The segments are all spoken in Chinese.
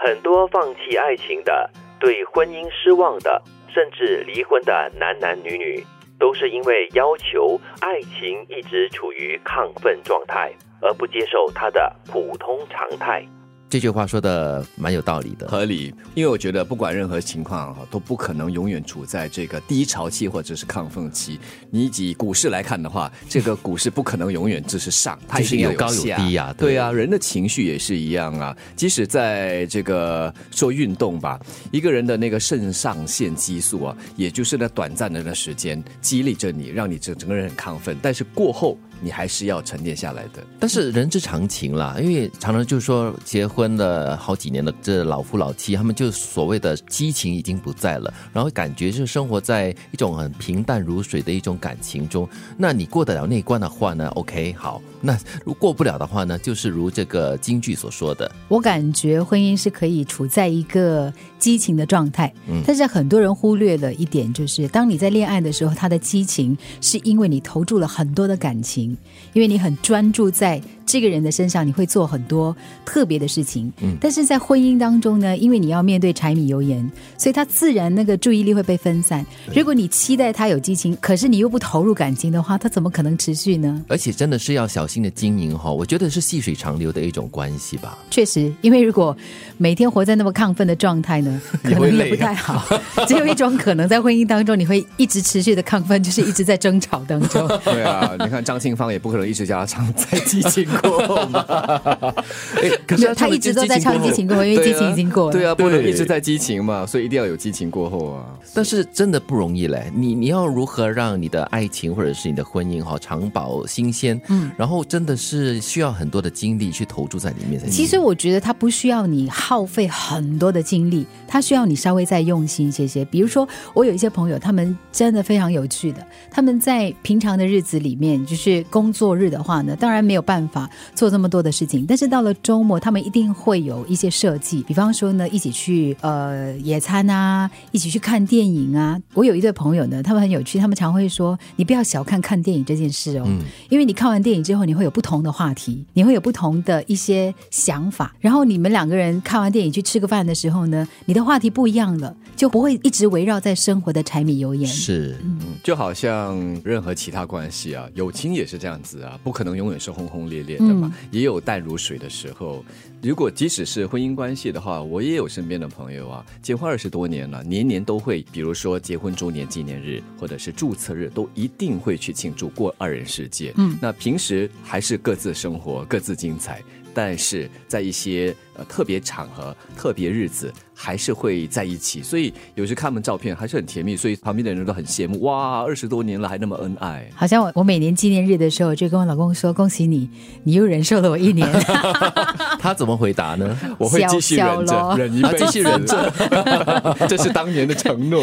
很多放弃爱情的、对婚姻失望的，甚至离婚的男男女女，都是因为要求爱情一直处于亢奋状态，而不接受它的普通常态。这句话说的蛮有道理的，合理。因为我觉得不管任何情况哈，都不可能永远处在这个低潮期或者是亢奋期。你以股市来看的话，这个股市不可能永远只是上，它一定有高有低呀。对啊，人的情绪也是一样啊。即使在这个做运动吧，一个人的那个肾上腺激素啊，也就是那短暂的那时间激励着你，让你整整个人很亢奋，但是过后。你还是要沉淀下来的，但是人之常情啦，因为常常就是说结婚了好几年的这老夫老妻，他们就所谓的激情已经不在了，然后感觉是生活在一种很平淡如水的一种感情中。那你过得了那一关的话呢？OK，好。那如过不了的话呢？就是如这个京剧所说的，我感觉婚姻是可以处在一个激情的状态，嗯，但是很多人忽略了一点，就是当你在恋爱的时候，他的激情是因为你投注了很多的感情。因为你很专注在。这个人的身上，你会做很多特别的事情，嗯，但是在婚姻当中呢，因为你要面对柴米油盐，所以他自然那个注意力会被分散。如果你期待他有激情，可是你又不投入感情的话，他怎么可能持续呢？而且真的是要小心的经营哈，我觉得是细水长流的一种关系吧。确实，因为如果每天活在那么亢奋的状态呢，可能也不太好。只有一种可能，在婚姻当中你会一直持续的亢奋，就是一直在争吵当中。对啊，你看张庆芳也不可能一直叫他唱在激情。过吗？可是他一直都在唱激情过后，因为激情已经过了。对啊，不能一直在激情嘛，所以一定要有激情过后啊。但是真的不容易嘞，你你要如何让你的爱情或者是你的婚姻哈长保新鲜？嗯，然后真的是需要很多的精力去投注在里面才。其实我觉得他不需要你耗费很多的精力，他需要你稍微再用心一些些。比如说，我有一些朋友，他们真的非常有趣的，他们在平常的日子里面，就是工作日的话呢，当然没有办法。做这么多的事情，但是到了周末，他们一定会有一些设计，比方说呢，一起去呃野餐啊，一起去看电影啊。我有一对朋友呢，他们很有趣，他们常会说：“你不要小看看电影这件事哦，因为你看完电影之后，你会有不同的话题，你会有不同的一些想法。然后你们两个人看完电影去吃个饭的时候呢，你的话题不一样了，就不会一直围绕在生活的柴米油盐。是，嗯就好像任何其他关系啊，友情也是这样子啊，不可能永远是轰轰烈烈的。嗯，也有淡如水的时候。如果即使是婚姻关系的话，我也有身边的朋友啊，结婚二十多年了，年年都会，比如说结婚周年纪念日或者是注册日，都一定会去庆祝过二人世界。嗯，那平时还是各自生活，各自精彩。但是在一些呃特别场合、特别日子，还是会在一起。所以有时看他们照片还是很甜蜜，所以旁边的人都很羡慕。哇，二十多年了还那么恩爱。好像我我每年纪念日的时候，就跟我老公说：“恭喜你，你又忍受了我一年。”他怎么回答呢？我会继续忍着，忍一辈子，继续忍着。这是当年的承诺。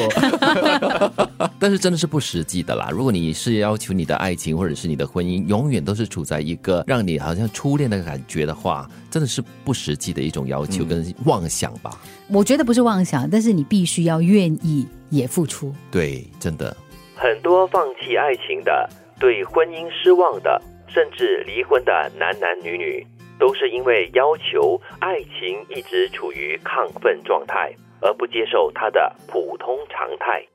但是真的是不实际的啦。如果你是要求你的爱情或者是你的婚姻永远都是处在一个让你好像初恋的感觉的。话真的是不实际的一种要求跟妄想吧？我觉得不是妄想，但是你必须要愿意也付出。对，真的很多放弃爱情的、对婚姻失望的，甚至离婚的男男女女，都是因为要求爱情一直处于亢奋状态，而不接受它的普通常态。